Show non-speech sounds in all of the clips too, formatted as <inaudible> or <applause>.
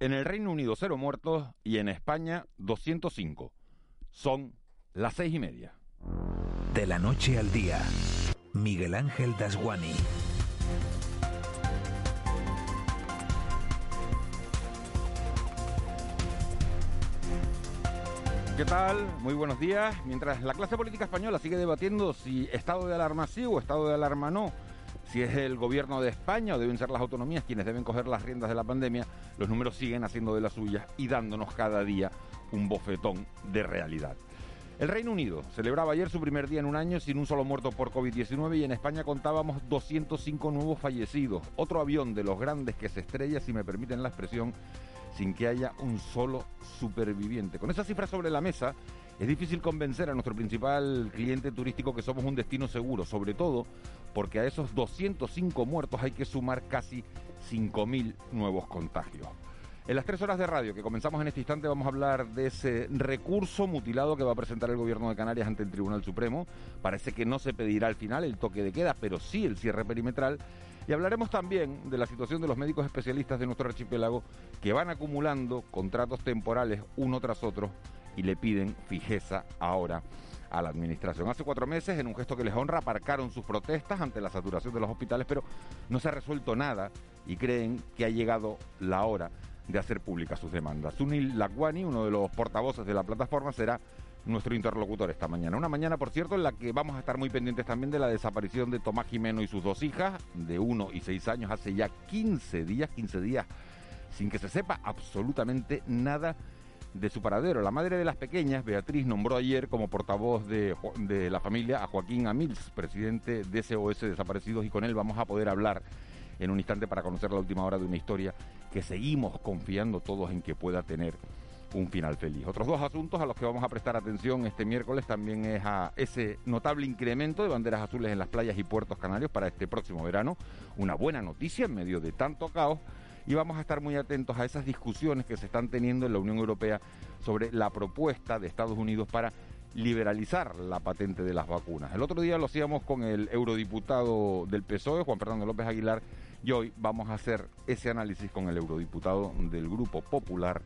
En el Reino Unido, cero muertos y en España, 205. Son las seis y media. De la noche al día, Miguel Ángel Dasguani. ¿Qué tal? Muy buenos días. Mientras la clase política española sigue debatiendo si estado de alarma sí o estado de alarma no, si es el gobierno de España o deben ser las autonomías quienes deben coger las riendas de la pandemia, los números siguen haciendo de las suyas y dándonos cada día un bofetón de realidad. El Reino Unido celebraba ayer su primer día en un año sin un solo muerto por COVID-19 y en España contábamos 205 nuevos fallecidos. Otro avión de los grandes que se estrella, si me permiten la expresión, sin que haya un solo superviviente. Con esa cifra sobre la mesa, es difícil convencer a nuestro principal cliente turístico que somos un destino seguro, sobre todo porque a esos 205 muertos hay que sumar casi 5.000 nuevos contagios. En las tres horas de radio que comenzamos en este instante vamos a hablar de ese recurso mutilado que va a presentar el gobierno de Canarias ante el Tribunal Supremo. Parece que no se pedirá al final el toque de queda, pero sí el cierre perimetral. Y hablaremos también de la situación de los médicos especialistas de nuestro archipiélago que van acumulando contratos temporales uno tras otro y le piden fijeza ahora a la administración. Hace cuatro meses, en un gesto que les honra, aparcaron sus protestas ante la saturación de los hospitales, pero no se ha resuelto nada y creen que ha llegado la hora de hacer públicas sus demandas. Sunil Lakwani, uno de los portavoces de la plataforma, será nuestro interlocutor esta mañana. Una mañana, por cierto, en la que vamos a estar muy pendientes también de la desaparición de Tomás Jimeno y sus dos hijas, de uno y seis años, hace ya 15 días, 15 días, sin que se sepa absolutamente nada de su paradero. La madre de las pequeñas, Beatriz, nombró ayer como portavoz de, de la familia a Joaquín Amils, presidente de SOS Desaparecidos, y con él vamos a poder hablar en un instante para conocer la última hora de una historia que seguimos confiando todos en que pueda tener un final feliz. Otros dos asuntos a los que vamos a prestar atención este miércoles también es a ese notable incremento de banderas azules en las playas y puertos canarios para este próximo verano. Una buena noticia en medio de tanto caos y vamos a estar muy atentos a esas discusiones que se están teniendo en la Unión Europea sobre la propuesta de Estados Unidos para liberalizar la patente de las vacunas. El otro día lo hacíamos con el eurodiputado del PSOE, Juan Fernando López Aguilar, y hoy vamos a hacer ese análisis con el eurodiputado del Grupo Popular,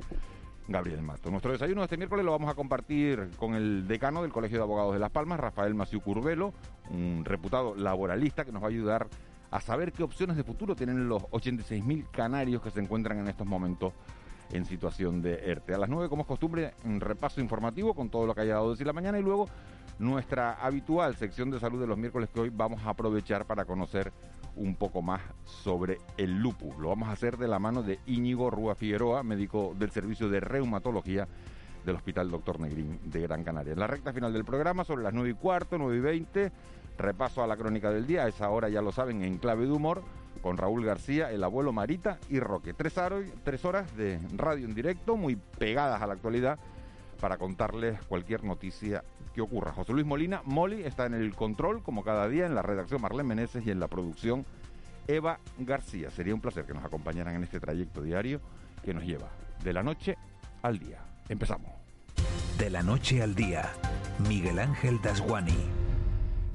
Gabriel Mato. Nuestro desayuno de este miércoles lo vamos a compartir con el decano del Colegio de Abogados de Las Palmas, Rafael Maciú Curbelo, un reputado laboralista que nos va a ayudar a saber qué opciones de futuro tienen los 86.000 canarios que se encuentran en estos momentos en situación de ERTE. A las 9, como es costumbre, un repaso informativo con todo lo que haya dado decir la mañana y luego nuestra habitual sección de salud de los miércoles que hoy vamos a aprovechar para conocer un poco más sobre el lupus. Lo vamos a hacer de la mano de Íñigo Rúa Figueroa, médico del Servicio de Reumatología del Hospital Doctor Negrín de Gran Canaria. En la recta final del programa, sobre las 9 y cuarto, 9 y 20, repaso a la crónica del día, a esa hora ya lo saben, en clave de humor, con Raúl García, el abuelo Marita y Roque. Tres, tres horas de radio en directo, muy pegadas a la actualidad, para contarles cualquier noticia que ocurra. José Luis Molina, Moli, está en el control, como cada día, en la redacción Marlene Meneses y en la producción Eva García. Sería un placer que nos acompañaran en este trayecto diario que nos lleva de la noche al día. Empezamos. De la noche al día, Miguel Ángel Dasguani.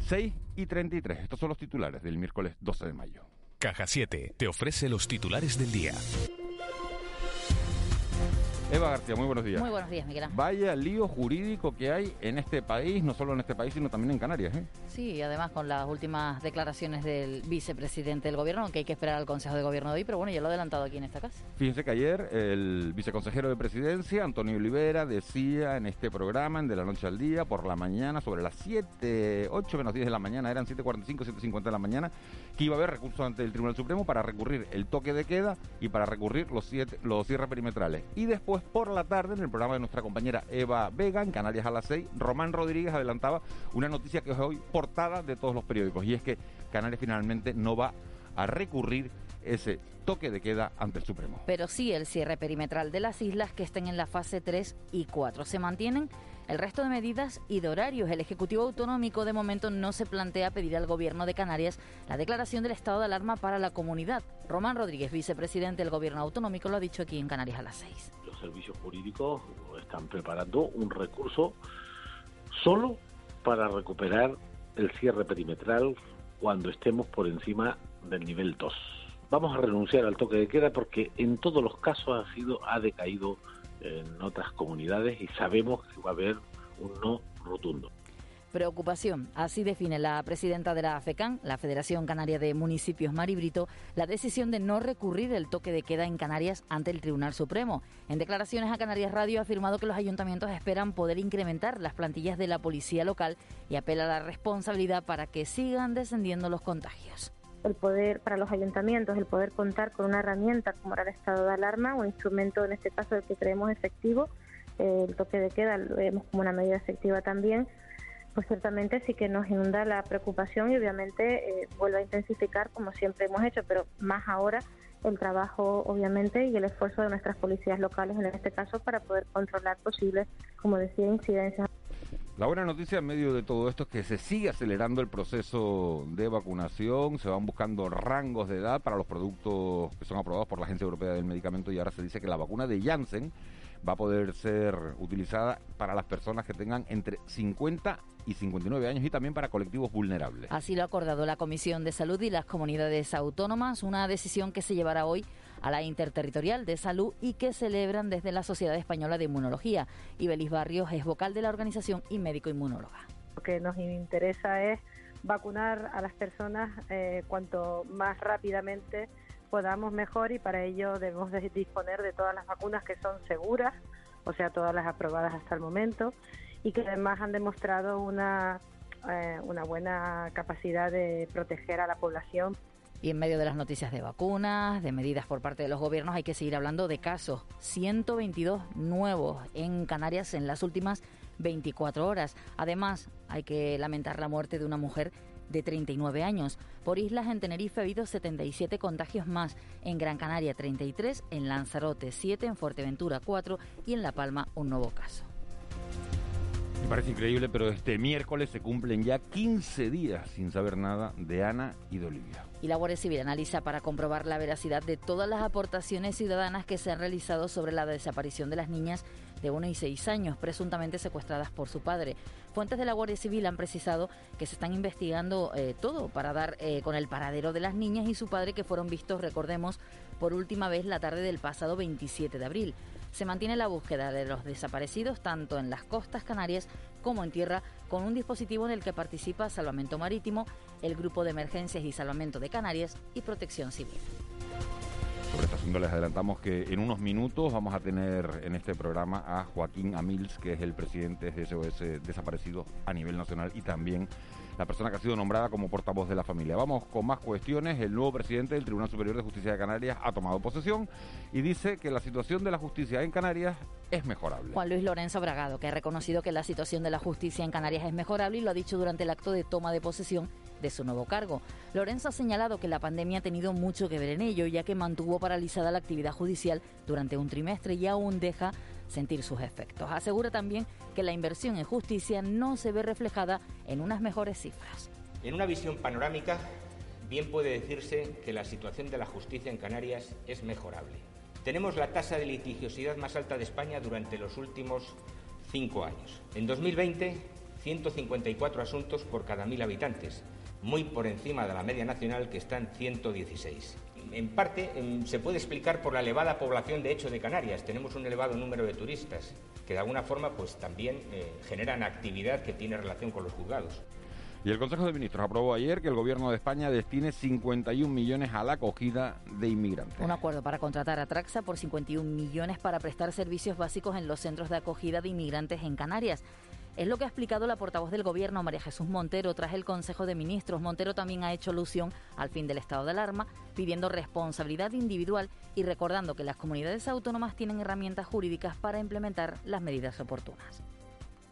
6 y 33. Estos son los titulares del miércoles 12 de mayo. Caja 7 te ofrece los titulares del día. Eva García, muy buenos días. Muy buenos días, Miguel. Ángel. Vaya lío jurídico que hay en este país, no solo en este país, sino también en Canarias. ¿eh? Sí, además con las últimas declaraciones del vicepresidente del gobierno, aunque hay que esperar al Consejo de Gobierno de hoy, pero bueno, ya lo he adelantado aquí en esta casa. Fíjense que ayer el viceconsejero de Presidencia, Antonio Olivera, decía en este programa, en De la Noche al Día, por la mañana, sobre las 7, 8 menos 10 de la mañana, eran 7.45, 7.50 de la mañana, que iba a haber recursos ante el Tribunal Supremo para recurrir el toque de queda y para recurrir los, siete, los cierres perimetrales. Y después, por la tarde, en el programa de nuestra compañera Eva Vega, en Canarias a las 6, Román Rodríguez adelantaba una noticia que es hoy portada de todos los periódicos, y es que Canarias finalmente no va a recurrir ese toque de queda ante el Supremo. Pero sí el cierre perimetral de las islas que estén en la fase 3 y 4. Se mantienen el resto de medidas y de horarios. El Ejecutivo Autonómico de momento no se plantea pedir al Gobierno de Canarias la declaración del estado de alarma para la comunidad. Román Rodríguez, vicepresidente del Gobierno Autonómico, lo ha dicho aquí en Canarias a las 6. Servicios jurídicos están preparando un recurso solo para recuperar el cierre perimetral cuando estemos por encima del nivel 2. Vamos a renunciar al toque de queda porque en todos los casos ha sido ha decaído en otras comunidades y sabemos que va a haber un no rotundo. Preocupación. Así define la presidenta de la FECAN, la Federación Canaria de Municipios Maribrito, la decisión de no recurrir el toque de queda en Canarias ante el Tribunal Supremo. En declaraciones a Canarias Radio ha afirmado que los ayuntamientos esperan poder incrementar las plantillas de la policía local y apela a la responsabilidad para que sigan descendiendo los contagios el poder para los ayuntamientos, el poder contar con una herramienta como era el estado de alarma, un instrumento en este caso el que creemos efectivo, eh, el toque de queda lo vemos como una medida efectiva también, pues ciertamente sí que nos inunda la preocupación y obviamente eh, vuelve a intensificar como siempre hemos hecho, pero más ahora el trabajo obviamente y el esfuerzo de nuestras policías locales en este caso para poder controlar posibles, como decía, incidencias. La buena noticia en medio de todo esto es que se sigue acelerando el proceso de vacunación, se van buscando rangos de edad para los productos que son aprobados por la Agencia Europea del Medicamento y ahora se dice que la vacuna de Janssen va a poder ser utilizada para las personas que tengan entre 50 y 59 años y también para colectivos vulnerables. Así lo ha acordado la Comisión de Salud y las comunidades autónomas, una decisión que se llevará hoy a la Interterritorial de Salud y que celebran desde la Sociedad Española de Inmunología. Ibelis Barrios es vocal de la organización y médico inmunóloga. Lo que nos interesa es vacunar a las personas eh, cuanto más rápidamente podamos mejor y para ello debemos disponer de todas las vacunas que son seguras, o sea, todas las aprobadas hasta el momento y que además han demostrado una, eh, una buena capacidad de proteger a la población. Y en medio de las noticias de vacunas, de medidas por parte de los gobiernos, hay que seguir hablando de casos. 122 nuevos en Canarias en las últimas 24 horas. Además, hay que lamentar la muerte de una mujer de 39 años. Por islas, en Tenerife ha habido 77 contagios más, en Gran Canaria 33, en Lanzarote 7, en Fuerteventura 4 y en La Palma un nuevo caso. Me parece increíble, pero este miércoles se cumplen ya 15 días sin saber nada de Ana y de Olivia. Y la Guardia Civil analiza para comprobar la veracidad de todas las aportaciones ciudadanas que se han realizado sobre la desaparición de las niñas de 1 y 6 años, presuntamente secuestradas por su padre. Fuentes de la Guardia Civil han precisado que se están investigando eh, todo para dar eh, con el paradero de las niñas y su padre que fueron vistos, recordemos, por última vez la tarde del pasado 27 de abril se mantiene la búsqueda de los desaparecidos tanto en las costas canarias como en tierra con un dispositivo en el que participa Salvamento Marítimo, el Grupo de Emergencias y Salvamento de Canarias y Protección Civil. Sobre este asunto les adelantamos que en unos minutos vamos a tener en este programa a Joaquín Amils, que es el presidente de SOS Desaparecido a nivel nacional y también la persona que ha sido nombrada como portavoz de la familia. Vamos con más cuestiones. El nuevo presidente del Tribunal Superior de Justicia de Canarias ha tomado posesión y dice que la situación de la justicia en Canarias es mejorable. Juan Luis Lorenzo Bragado, que ha reconocido que la situación de la justicia en Canarias es mejorable y lo ha dicho durante el acto de toma de posesión de su nuevo cargo. Lorenzo ha señalado que la pandemia ha tenido mucho que ver en ello, ya que mantuvo paralizada la actividad judicial durante un trimestre y aún deja sentir sus efectos. Asegura también que la inversión en justicia no se ve reflejada en unas mejores cifras. En una visión panorámica, bien puede decirse que la situación de la justicia en Canarias es mejorable. Tenemos la tasa de litigiosidad más alta de España durante los últimos cinco años. En 2020, 154 asuntos por cada mil habitantes, muy por encima de la media nacional que está en 116 en parte se puede explicar por la elevada población de hecho de Canarias. Tenemos un elevado número de turistas que de alguna forma pues también eh, generan actividad que tiene relación con los juzgados. Y el Consejo de Ministros aprobó ayer que el Gobierno de España destine 51 millones a la acogida de inmigrantes. Un acuerdo para contratar a Traxa por 51 millones para prestar servicios básicos en los centros de acogida de inmigrantes en Canarias. Es lo que ha explicado la portavoz del Gobierno, María Jesús Montero, tras el Consejo de Ministros. Montero también ha hecho alusión al fin del estado de alarma, pidiendo responsabilidad individual y recordando que las comunidades autónomas tienen herramientas jurídicas para implementar las medidas oportunas.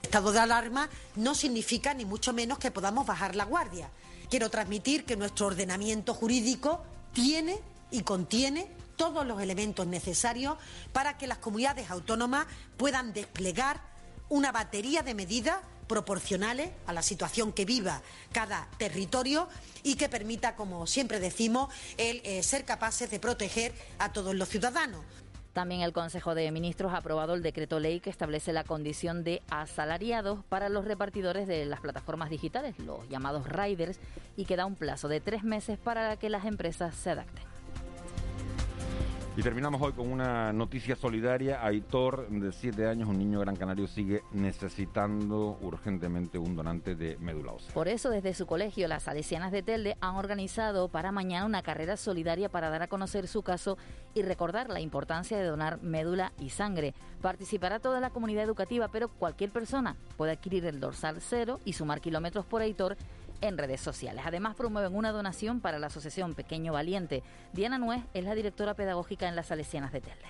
Estado de alarma no significa ni mucho menos que podamos bajar la guardia. Quiero transmitir que nuestro ordenamiento jurídico tiene y contiene todos los elementos necesarios para que las comunidades autónomas puedan desplegar una batería de medidas proporcionales a la situación que viva cada territorio y que permita, como siempre decimos, el eh, ser capaces de proteger a todos los ciudadanos. También el Consejo de Ministros ha aprobado el decreto ley que establece la condición de asalariados para los repartidores de las plataformas digitales, los llamados riders, y que da un plazo de tres meses para que las empresas se adapten. Y terminamos hoy con una noticia solidaria. Aitor, de 7 años, un niño gran canario, sigue necesitando urgentemente un donante de médula ósea. Por eso, desde su colegio, las Salesianas de Telde han organizado para mañana una carrera solidaria para dar a conocer su caso y recordar la importancia de donar médula y sangre. Participará toda la comunidad educativa, pero cualquier persona puede adquirir el dorsal cero y sumar kilómetros por Aitor en redes sociales. Además, promueven una donación para la Asociación Pequeño Valiente. Diana Nuez es la directora pedagógica en las Salesianas de Telde.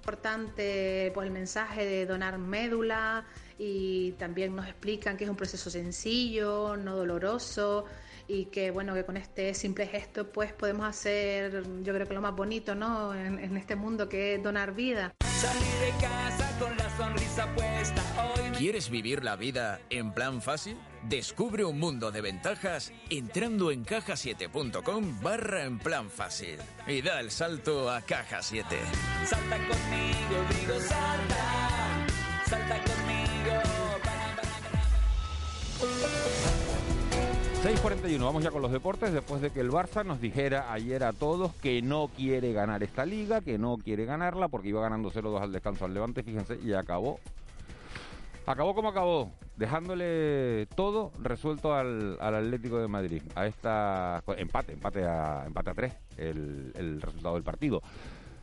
Importante pues, el mensaje de donar médula y también nos explican que es un proceso sencillo, no doloroso y que bueno que con este simple gesto pues podemos hacer yo creo que lo más bonito no en, en este mundo que es donar vida. Salir de casa con la sonrisa puesta hoy. ¿Quieres vivir la vida en plan fácil? Descubre un mundo de ventajas entrando en cajasiete.com barra en plan fácil y da el salto a Caja 7. Salta conmigo, digo salta, salta conmigo. 6.41, vamos ya con los deportes, después de que el Barça nos dijera ayer a todos que no quiere ganar esta liga, que no quiere ganarla, porque iba ganando 0-2 al descanso al Levante, fíjense, y acabó. Acabó como acabó, dejándole todo resuelto al, al Atlético de Madrid, a esta empate, empate a, empate a 3, el, el resultado del partido.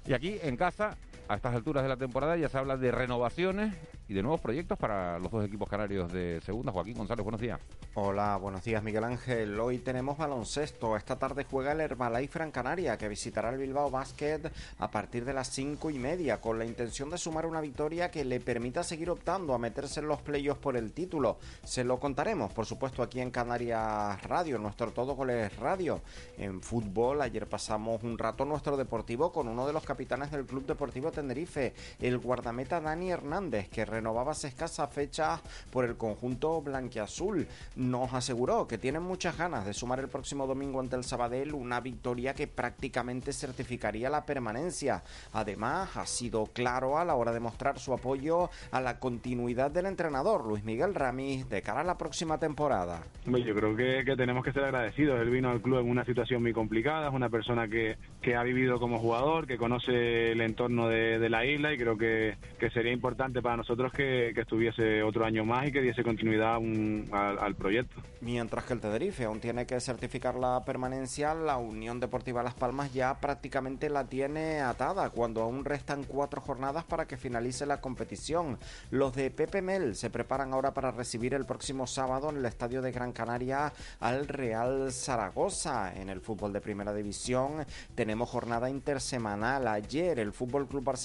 Y aquí en casa, a estas alturas de la temporada, ya se habla de renovaciones y de nuevos proyectos para los dos equipos canarios de segunda. Joaquín González, buenos días. Hola, buenos días Miguel Ángel. Hoy tenemos baloncesto. Esta tarde juega el Herbalife Gran Canaria que visitará el Bilbao Basket a partir de las cinco y media con la intención de sumar una victoria que le permita seguir optando a meterse en los playoffs por el título. Se lo contaremos, por supuesto, aquí en Canarias Radio, nuestro Todo Goles Radio. En fútbol, ayer pasamos un rato nuestro deportivo con uno de los capitanes del Club Deportivo Tenerife, el guardameta Dani Hernández, que renovaba hace escasas fechas por el conjunto blanquiazul. Nos aseguró que tienen muchas ganas de sumar el próximo domingo ante el Sabadell una victoria que prácticamente certificaría la permanencia. Además, ha sido claro a la hora de mostrar su apoyo a la continuidad del entrenador Luis Miguel Ramis de cara a la próxima temporada. Yo creo que, que tenemos que ser agradecidos. Él vino al club en una situación muy complicada, es una persona que, que ha vivido como jugador, que conoce el entorno de, de la isla y creo que, que sería importante para nosotros que, que, estuviese otro año más y que diese continuidad un, al, al, proyecto. Mientras que el Tenerife aún tiene que certificar la permanencia, la Unión Deportiva Las Palmas ya prácticamente la tiene atada cuando aún restan cuatro jornadas para que finalice la competición. Los de Pepe Mel se preparan ahora para recibir el próximo sábado en el Estadio de Gran Canaria al Real Zaragoza. En el fútbol de Primera División tenemos jornada intersemanal. Ayer el Fútbol Club Barcelona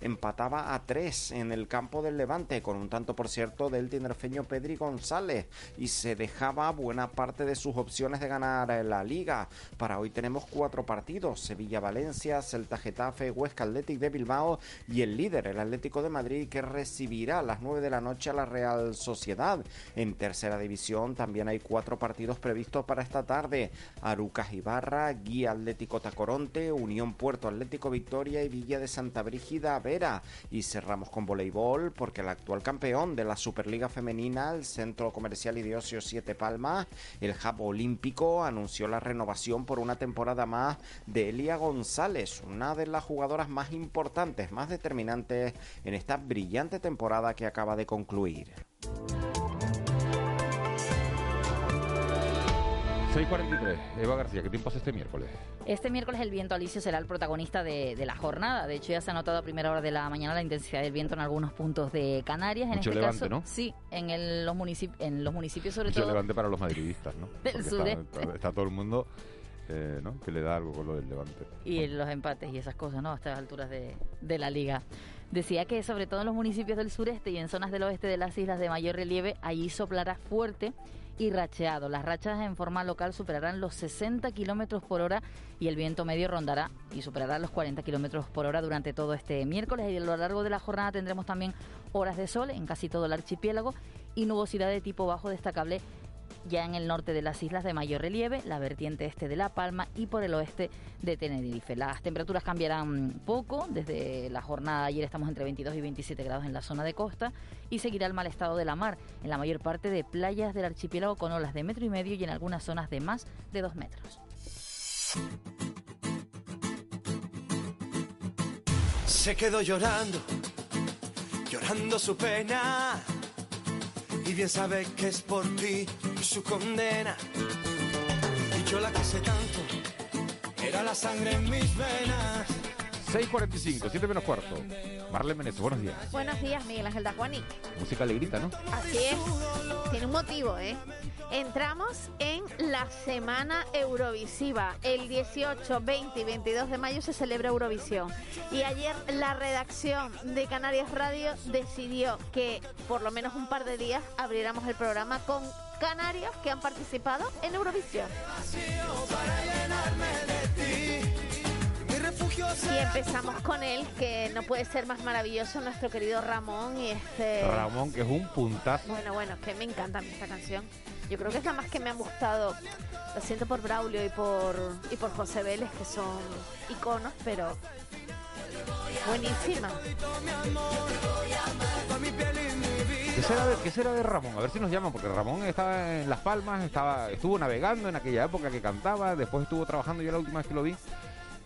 empataba a tres en el campo del Levante con un tanto por cierto del tinerfeño Pedri González y se dejaba buena parte de sus opciones de ganar la liga. Para hoy tenemos cuatro partidos: Sevilla-Valencia, Celta-Getafe, Huesca Athletic de Bilbao y el líder, el Atlético de Madrid, que recibirá a las 9 de la noche a la Real Sociedad. En tercera división también hay cuatro partidos previstos para esta tarde: Arucas Ibarra, Guía Atlético Tacoronte, Unión Puerto Atlético Victoria y Villa de Santa Brígida Vera. Y cerramos con voleibol porque el actual campeón de la Superliga Femenina, el Centro Comercial Ocio Siete Palmas, el Jabo Olímpico, anunció la renovación por una temporada más de Elia González, una de las jugadoras más importantes, más determinantes en esta brillante temporada que acaba de concluir. 6.43. Eva García, ¿qué tiempo hace este miércoles? Este miércoles el viento alisio será el protagonista de, de, la jornada. De hecho, ya se ha notado a primera hora de la mañana la intensidad del viento en algunos puntos de Canarias. En Mucho este levante, caso, ¿no? sí, en, el, los municipios, en los municipios sobre Mucho todo. levante para los madridistas, ¿no? <laughs> Del sureste. Está, está- todo el mundo eh, ¿no? que le da algo con lo del levante. Y los empates y esas cosas, ¿no? A estas alturas de, de la liga. Decía que sobre todo en los municipios del sureste y en zonas del oeste de las islas de mayor relieve, allí soplará fuerte y racheado. Las rachas en forma local superarán los 60 kilómetros por hora y el viento medio rondará y superará los 40 kilómetros por hora durante todo este miércoles. Y a lo largo de la jornada tendremos también horas de sol en casi todo el archipiélago y nubosidad de tipo bajo destacable ya en el norte de las islas de mayor relieve, la vertiente este de La Palma y por el oeste de Tenerife. Las temperaturas cambiarán poco, desde la jornada ayer estamos entre 22 y 27 grados en la zona de costa y seguirá el mal estado de la mar en la mayor parte de playas del archipiélago con olas de metro y medio y en algunas zonas de más de dos metros. Se quedó llorando, llorando su pena y bien sabe que es por ti su condena. Y yo la quise tanto, era la sangre en mis venas. 6.45, 7 menos cuarto. Marle Menezes, buenos días. Buenos días, Miguel Ángel Dajuani. Música alegrita, ¿no? Así es. Tiene un motivo, ¿eh? Entramos en la semana Eurovisiva. El 18, 20 y 22 de mayo se celebra Eurovisión. Y ayer la redacción de Canarias Radio decidió que por lo menos un par de días abriéramos el programa con canarios que han participado en Eurovisión. Empezamos con él, que no puede ser más maravilloso, nuestro querido Ramón. Y este... Ramón, que es un puntazo. Bueno, bueno, que me encanta a mí esta canción. Yo creo que es la más que me ha gustado. Lo siento por Braulio y por, y por José Vélez, que son iconos, pero buenísima. ¿Qué será, de, ¿Qué será de Ramón? A ver si nos llaman, porque Ramón estaba en Las Palmas, estaba, estuvo navegando en aquella época que cantaba, después estuvo trabajando, yo la última vez que lo vi,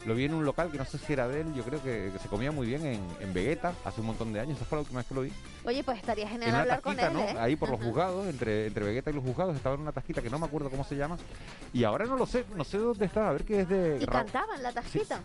lo vi en un local que no sé si era de él, yo creo que, que se comía muy bien en, en Vegeta hace un montón de años, esa fue la última vez que lo vi. Oye, pues estaría En genial una hablar con tasquita, él. ¿no? ¿eh? Ahí por los juzgados, entre, entre Vegeta y los juzgados, estaba en una tasquita que no me acuerdo cómo se llama. Y ahora no lo sé, no sé dónde está, a ver qué es de... Y Ra- cantaba en la tajita.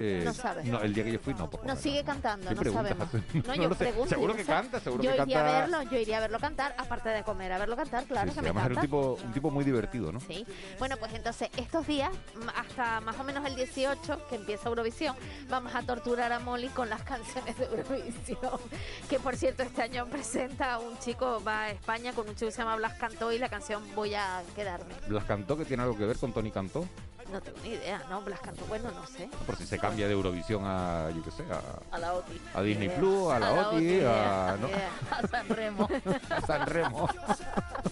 eh, no sabes. No, el día que yo fui no, por No sigue cantando, ¿Qué no sabemos. No, No yo <laughs> lo sé. pregunto, Seguro yo que canta, seguro yo que iría canta. a verlo, yo iría a verlo cantar, aparte de comer, a verlo cantar, claro Sí, que sí, me además era un encanta. tipo, un tipo muy divertido, ¿no? Sí. Bueno, pues entonces estos días, hasta más o menos el 18, que empieza Eurovisión, vamos a torturar a Molly con las <laughs> canciones de Eurovisión. Que por cierto, este año presenta a un chico, va a España con un chico que se llama Blas Cantó y la canción Voy a quedarme. Blas Cantó, que tiene algo que ver con Tony Cantó, No tengo ni idea, ¿no? Blas Cantó, bueno, no sé. por si se cambia de Eurovisión a, yo qué sé, a, A la OTI. a Disney Idea. Plus, a la OTI, idea, a, ¿no? idea. A San Remo. <laughs> a San Remo. <laughs>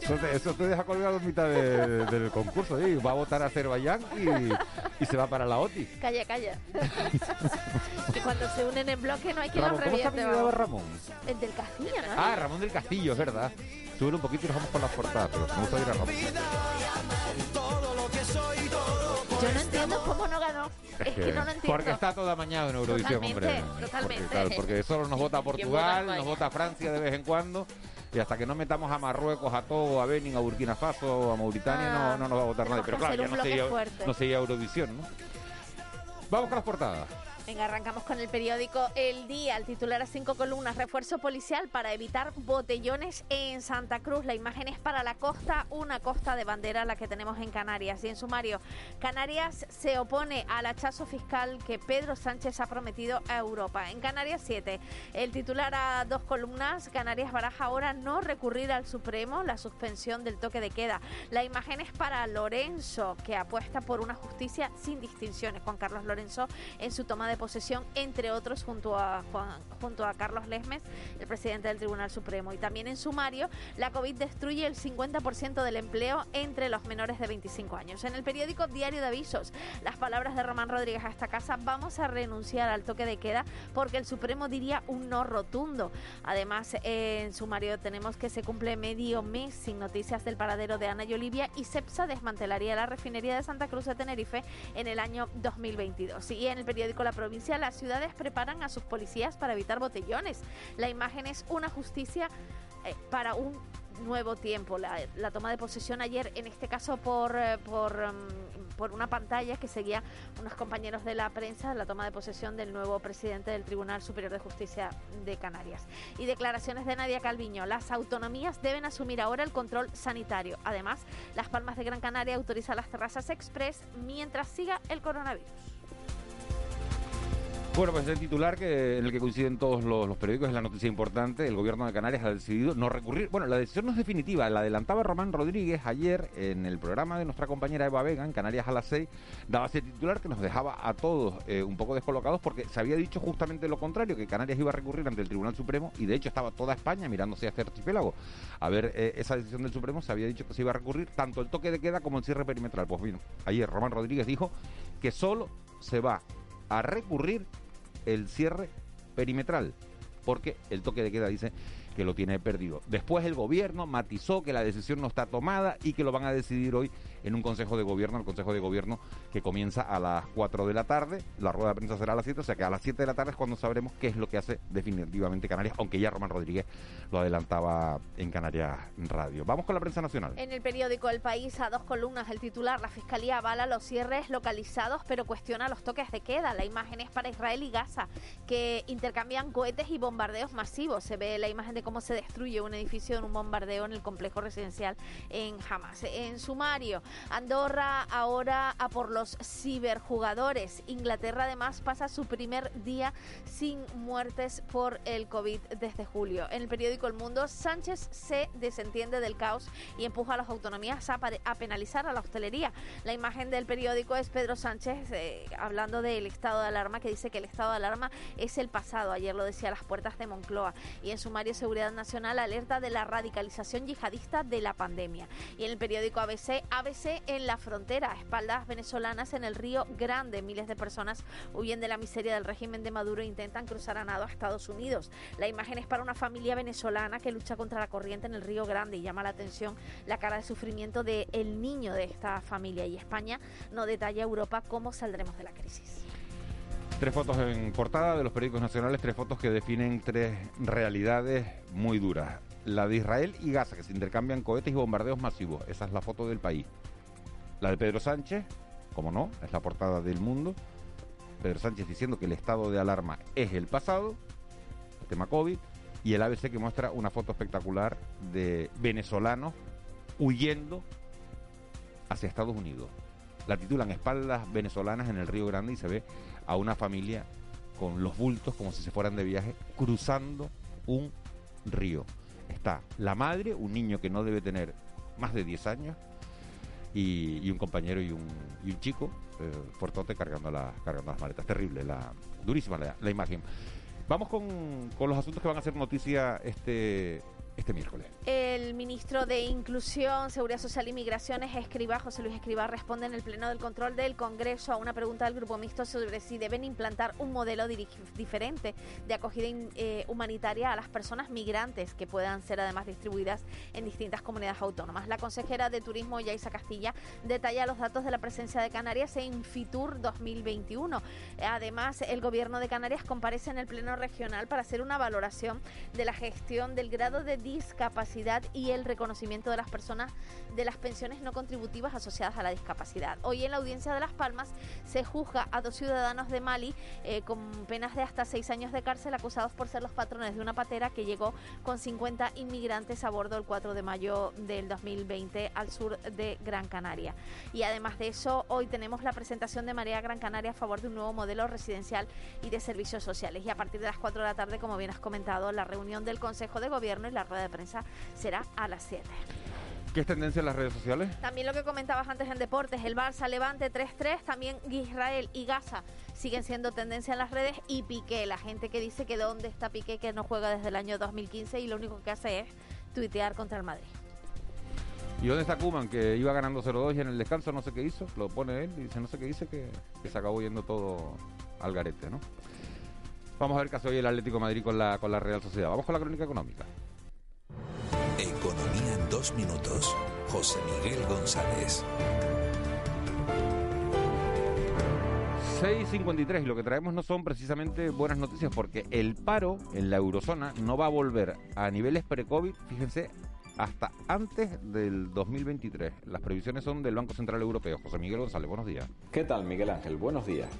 Eso te, eso te deja colgado en mitad de- del concurso, ¿sí? va a votar a Azerbaiyán y, y se va para la OTI. Calla, calla. <laughs> que cuando se unen en bloque no hay quien Ramón, los ¿cómo reviente. apellidaba vamos. Ramón? El del Castillo, ¿no? Ah, Ramón del Castillo, es verdad. Sube un poquito y nos vamos con las portadas, pero me gusta ir a Ramón. Yo no entiendo cómo no ganó. Es que no lo entiendo. porque está toda mañana en Eurovisión, Totalmente, hombre. totalmente. Porque, claro, porque solo nos vota ¿Quién vota Portugal, nos vota Francia de vez en cuando. Y hasta que no metamos a Marruecos, a Togo, a Benin, a Burkina Faso, a Mauritania, Ah, no, no nos va a votar nadie. Pero claro, ya no sería, no sería Eurovisión, ¿no? Vamos con las portadas. Venga, arrancamos con el periódico El Día. El titular a cinco columnas. Refuerzo policial para evitar botellones en Santa Cruz. La imagen es para la costa, una costa de bandera la que tenemos en Canarias. Y en sumario, Canarias se opone al hachazo fiscal que Pedro Sánchez ha prometido a Europa. En Canarias 7, el titular a dos columnas. Canarias baraja ahora no recurrir al Supremo la suspensión del toque de queda. La imagen es para Lorenzo, que apuesta por una justicia sin distinciones. Juan Carlos Lorenzo en su toma de posesión, entre otros, junto a, Juan- junto a Carlos Lesmes, el presidente del Tribunal Supremo. Y también en sumario, la COVID destruye el 50% del empleo entre los menores de 25 años. En el periódico Diario de Avisos, las palabras de Román Rodríguez a esta casa, vamos a renunciar al toque de queda porque el Supremo diría un no rotundo. Además, eh, en sumario tenemos que se cumple medio mes sin noticias del paradero de Ana y Olivia y CEPSA desmantelaría la refinería de Santa Cruz de Tenerife en el año 2022. Y en el periódico La Provincia, las ciudades preparan a sus policías para evitar botellones. La imagen es una justicia eh, para un nuevo tiempo. La, la toma de posesión ayer, en este caso por, eh, por, mm, por una pantalla que seguía unos compañeros de la prensa, la toma de posesión del nuevo presidente del Tribunal Superior de Justicia de Canarias. Y declaraciones de Nadia Calviño. Las autonomías deben asumir ahora el control sanitario. Además, Las Palmas de Gran Canaria autoriza las terrazas express mientras siga el coronavirus. Bueno, pues el titular que, en el que coinciden todos los, periódicos es la noticia importante. El gobierno de Canarias ha decidido no recurrir. Bueno, la decisión no es definitiva. La adelantaba Román Rodríguez ayer en el programa de nuestra compañera Eva Vega en Canarias a las 6. Daba ese titular que nos dejaba a todos eh, un poco descolocados porque se había dicho justamente lo contrario, que Canarias iba a recurrir ante el Tribunal Supremo y de hecho estaba toda España mirándose hacia este archipiélago. A ver eh, esa decisión del Supremo, se había dicho que se iba a recurrir tanto el toque de queda como el cierre perimetral. Pues bien, ayer Román Rodríguez dijo que solo se va a recurrir el cierre perimetral, porque el toque de queda dice que lo tiene perdido. Después el gobierno matizó que la decisión no está tomada y que lo van a decidir hoy en un Consejo de Gobierno, el Consejo de Gobierno que comienza a las 4 de la tarde, la rueda de prensa será a las 7, o sea que a las 7 de la tarde es cuando sabremos qué es lo que hace definitivamente Canarias, aunque ya Román Rodríguez lo adelantaba en Canarias Radio. Vamos con la prensa nacional. En el periódico El País, a dos columnas, el titular, la Fiscalía avala los cierres localizados, pero cuestiona los toques de queda. La imagen es para Israel y Gaza, que intercambian cohetes y bombardeos masivos. Se ve la imagen de cómo se destruye un edificio en un bombardeo en el complejo residencial en Hamas. En sumario, Andorra ahora a por los ciberjugadores. Inglaterra además pasa su primer día sin muertes por el COVID desde julio. En el periódico El Mundo, Sánchez se desentiende del caos y empuja a las autonomías a, a penalizar a la hostelería. La imagen del periódico es Pedro Sánchez eh, hablando del estado de alarma, que dice que el estado de alarma es el pasado. Ayer lo decía a las puertas de Moncloa. Y en sumario Seguridad Nacional alerta de la radicalización yihadista de la pandemia. Y en el periódico ABC, ABC en la frontera, espaldas venezolanas en el río Grande. Miles de personas huyen de la miseria del régimen de Maduro e intentan cruzar a nado a Estados Unidos. La imagen es para una familia venezolana que lucha contra la corriente en el río Grande y llama la atención la cara de sufrimiento del el niño de esta familia. Y España no detalla a Europa cómo saldremos de la crisis. Tres fotos en portada de los periódicos nacionales, tres fotos que definen tres realidades muy duras. La de Israel y Gaza, que se intercambian cohetes y bombardeos masivos. Esa es la foto del país. La de Pedro Sánchez, como no, es la portada del mundo. Pedro Sánchez diciendo que el estado de alarma es el pasado, el tema COVID, y el ABC que muestra una foto espectacular de venezolanos huyendo hacia Estados Unidos. La titulan Espaldas venezolanas en el Río Grande y se ve a una familia con los bultos como si se fueran de viaje cruzando un río. Está la madre, un niño que no debe tener más de 10 años, y, un compañero y un, chico, eh, fortote, cargando, la, cargando las maletas. Terrible, la, durísima la, la imagen. Vamos con, con los asuntos que van a ser noticia este, este miércoles. El ministro de Inclusión, Seguridad Social y Migraciones, Escriba, José Luis Escriba, responde en el Pleno del Control del Congreso a una pregunta del Grupo Mixto sobre si deben implantar un modelo diferente de acogida eh, humanitaria a las personas migrantes que puedan ser además distribuidas en distintas comunidades autónomas. La consejera de Turismo, Yaisa Castilla, detalla los datos de la presencia de Canarias en FITUR 2021. Además, el Gobierno de Canarias comparece en el Pleno Regional para hacer una valoración de la gestión del grado de discapacidad y el reconocimiento de las personas de las pensiones no contributivas asociadas a la discapacidad. Hoy en la audiencia de Las Palmas se juzga a dos ciudadanos de Mali eh, con penas de hasta seis años de cárcel acusados por ser los patrones de una patera que llegó con 50 inmigrantes a bordo el 4 de mayo del 2020 al sur de Gran Canaria. Y además de eso, hoy tenemos la presentación de Marea Gran Canaria a favor de un nuevo modelo residencial y de servicios sociales. Y a partir de las 4 de la tarde, como bien has comentado, la reunión del Consejo de Gobierno y la de prensa será a las 7. ¿Qué es tendencia en las redes sociales? También lo que comentabas antes en deportes, el Barça Levante 3-3, también Israel y Gaza siguen siendo tendencia en las redes y Piqué, la gente que dice que dónde está Piqué que no juega desde el año 2015 y lo único que hace es tuitear contra el Madrid. ¿Y dónde está Kuman? Que iba ganando 0-2 y en el descanso no sé qué hizo, lo pone él y dice no sé qué dice, que, que se acabó yendo todo al garete, ¿no? Vamos a ver qué hace hoy el Atlético Madrid con la, con la Real Sociedad. Vamos con la crónica económica. Economía en dos minutos. José Miguel González. 6.53 y lo que traemos no son precisamente buenas noticias porque el paro en la eurozona no va a volver a niveles pre-COVID, fíjense, hasta antes del 2023. Las previsiones son del Banco Central Europeo. José Miguel González, buenos días. ¿Qué tal, Miguel Ángel? Buenos días.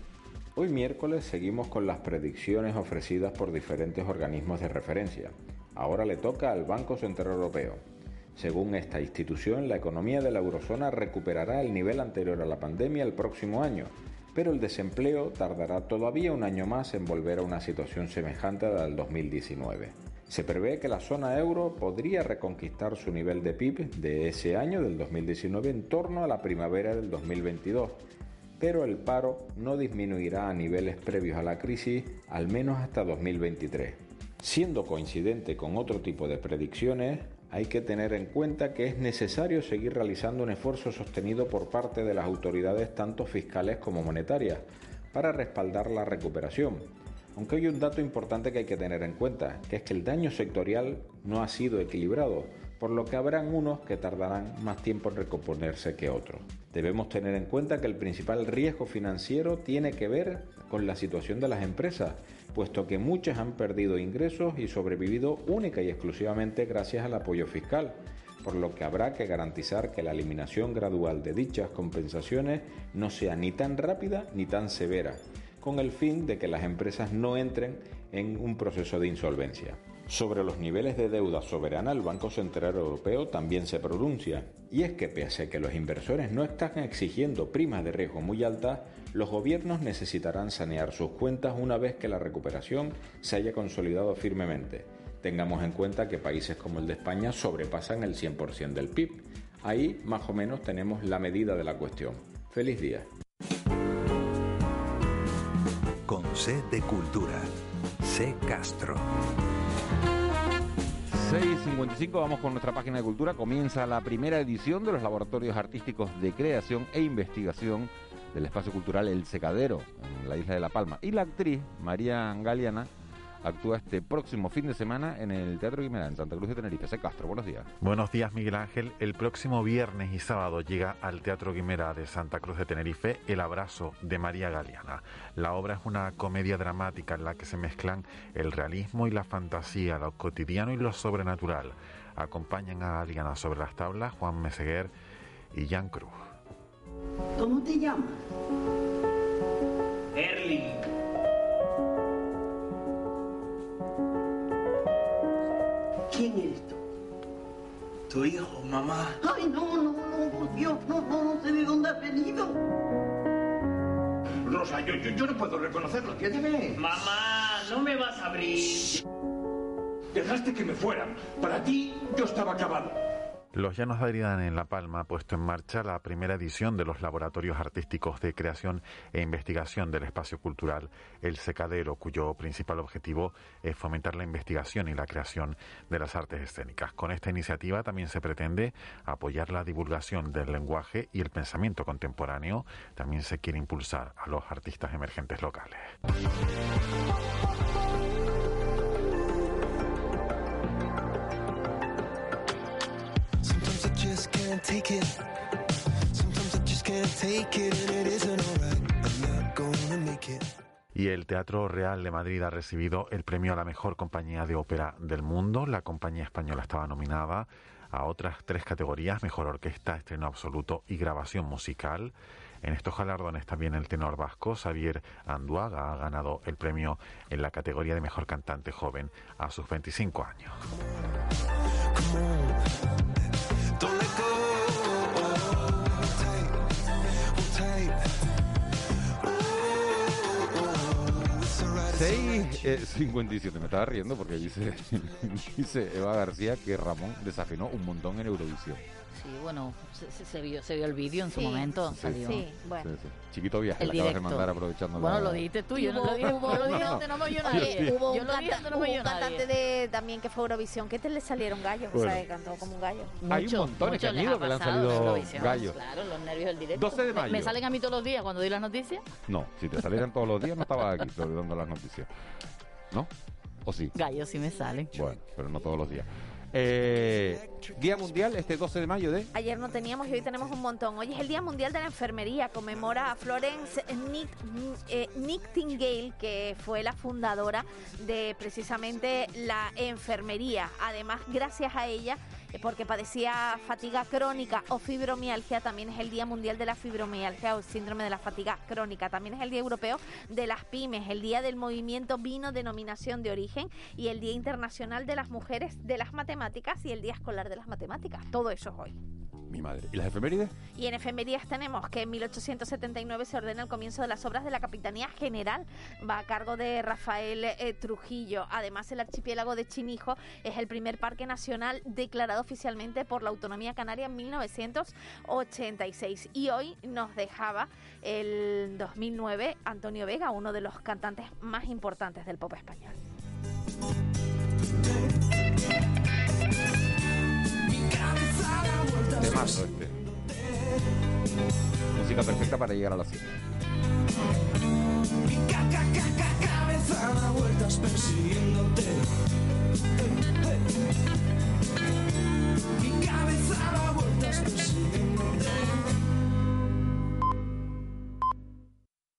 Hoy miércoles seguimos con las predicciones ofrecidas por diferentes organismos de referencia. Ahora le toca al Banco Central Europeo. Según esta institución, la economía de la eurozona recuperará el nivel anterior a la pandemia el próximo año, pero el desempleo tardará todavía un año más en volver a una situación semejante a la del 2019. Se prevé que la zona euro podría reconquistar su nivel de PIB de ese año, del 2019, en torno a la primavera del 2022, pero el paro no disminuirá a niveles previos a la crisis al menos hasta 2023. Siendo coincidente con otro tipo de predicciones, hay que tener en cuenta que es necesario seguir realizando un esfuerzo sostenido por parte de las autoridades tanto fiscales como monetarias para respaldar la recuperación. Aunque hay un dato importante que hay que tener en cuenta, que es que el daño sectorial no ha sido equilibrado, por lo que habrán unos que tardarán más tiempo en recomponerse que otros. Debemos tener en cuenta que el principal riesgo financiero tiene que ver con la situación de las empresas, puesto que muchas han perdido ingresos y sobrevivido única y exclusivamente gracias al apoyo fiscal, por lo que habrá que garantizar que la eliminación gradual de dichas compensaciones no sea ni tan rápida ni tan severa, con el fin de que las empresas no entren en un proceso de insolvencia. Sobre los niveles de deuda soberana, el Banco Central Europeo también se pronuncia, y es que pese a que los inversores no están exigiendo primas de riesgo muy altas, los gobiernos necesitarán sanear sus cuentas una vez que la recuperación se haya consolidado firmemente. Tengamos en cuenta que países como el de España sobrepasan el 100% del PIB. Ahí más o menos tenemos la medida de la cuestión. Feliz día. Con C de Cultura. C Castro. 6.55, vamos con nuestra página de cultura. Comienza la primera edición de los laboratorios artísticos de creación e investigación del espacio cultural El Secadero, en la isla de La Palma. Y la actriz María Galeana actúa este próximo fin de semana en el Teatro Guimerá, en Santa Cruz de Tenerife. Se Castro, buenos días. Buenos días, Miguel Ángel. El próximo viernes y sábado llega al Teatro Guimerá de Santa Cruz de Tenerife El Abrazo de María Galeana. La obra es una comedia dramática en la que se mezclan el realismo y la fantasía, lo cotidiano y lo sobrenatural. Acompañan a Galeana sobre las tablas Juan Meseguer y Jan Cruz. ¿Cómo te llamas? Erling. ¿Quién eres tú? Tu hijo, mamá. Ay, no, no, no, por Dios, no, no, no sé de dónde has venido. Rosa, yo, yo, yo no puedo reconocerlo, entiéndeme. Mamá, no me vas a abrir. Dejaste que me fueran. Para ti, yo estaba acabado. Los Llanos de Aridane en La Palma ha puesto en marcha la primera edición de los laboratorios artísticos de creación e investigación del espacio cultural El Secadero, cuyo principal objetivo es fomentar la investigación y la creación de las artes escénicas. Con esta iniciativa también se pretende apoyar la divulgación del lenguaje y el pensamiento contemporáneo. También se quiere impulsar a los artistas emergentes locales. Just can't take it. Sometimes I just can't take it, and it isn't alright. I'm not gonna make it. Y el Teatro Real de Madrid ha recibido el premio a la mejor compañía de ópera del mundo. La compañía española estaba nominada a otras tres categorías, mejor orquesta, estreno absoluto y grabación musical. En estos galardones también el tenor vasco Xavier Anduaga ha ganado el premio en la categoría de mejor cantante joven a sus 25 años. Don't let go. Alright. 6.57, me estaba riendo porque dice, <laughs> dice Eva García que Ramón desafinó un montón en Eurovisión. Sí, bueno, se, se- se vio, se vio el vídeo en su Sí, momento. sí. salió. Sí, bueno. Sí, sí. Chiquito viaje, El acabas de mandar aprovechando Bueno, la- lo dijiste tú, yo no Hubo- lo dije. hubo- lo dije hubo- donde no me oyó nadie. Hubo un, me cantante nadie. de, también que fue Eurovisión, que te le salieron gallos, o Bueno. sea, que cantó como un gallo. Hay un montones que han ido que le han salido gallos. Claro, los nervios del directo. 12 de Me- mayo. ¿Me salen a mí todos los días cuando doy las noticias? No, si te salieran todos los días no estaba aquí <laughs> dando las noticias. ¿No? ¿O sí? Gallos sí me salen. Bueno, pero no todos los días. Eh, Día Mundial este 12 de mayo de... Ayer no teníamos y hoy tenemos un montón. Hoy es el Día Mundial de la Enfermería. Conmemora a Florence Night- eh, Nightingale, que fue la fundadora de precisamente la enfermería. Además, gracias a ella, porque padecía fatiga crónica o fibromialgia, también es el Día Mundial de la Fibromialgia o síndrome de la fatiga crónica. También es el Día Europeo de las Pymes, el Día del Movimiento Vino Denominación de Origen y el Día Internacional de las Mujeres de las Matemáticas y el Día Escolar de las Matemáticas. Todo eso es hoy. Mi madre. ¿Y las efemérides? Y en efemérides tenemos que en 1879 se ordena el comienzo de las obras de la Capitanía General. Va a cargo de Rafael eh, Trujillo. Además, el archipiélago de Chinijo es el primer parque nacional declarado oficialmente por la Autonomía Canaria en 1986. Y hoy nos dejaba el 2009 Antonio Vega, uno de los cantantes más importantes del pop español. Música perfecta para llegar a la cita. Mi cabeza da vueltas persiguiéndote.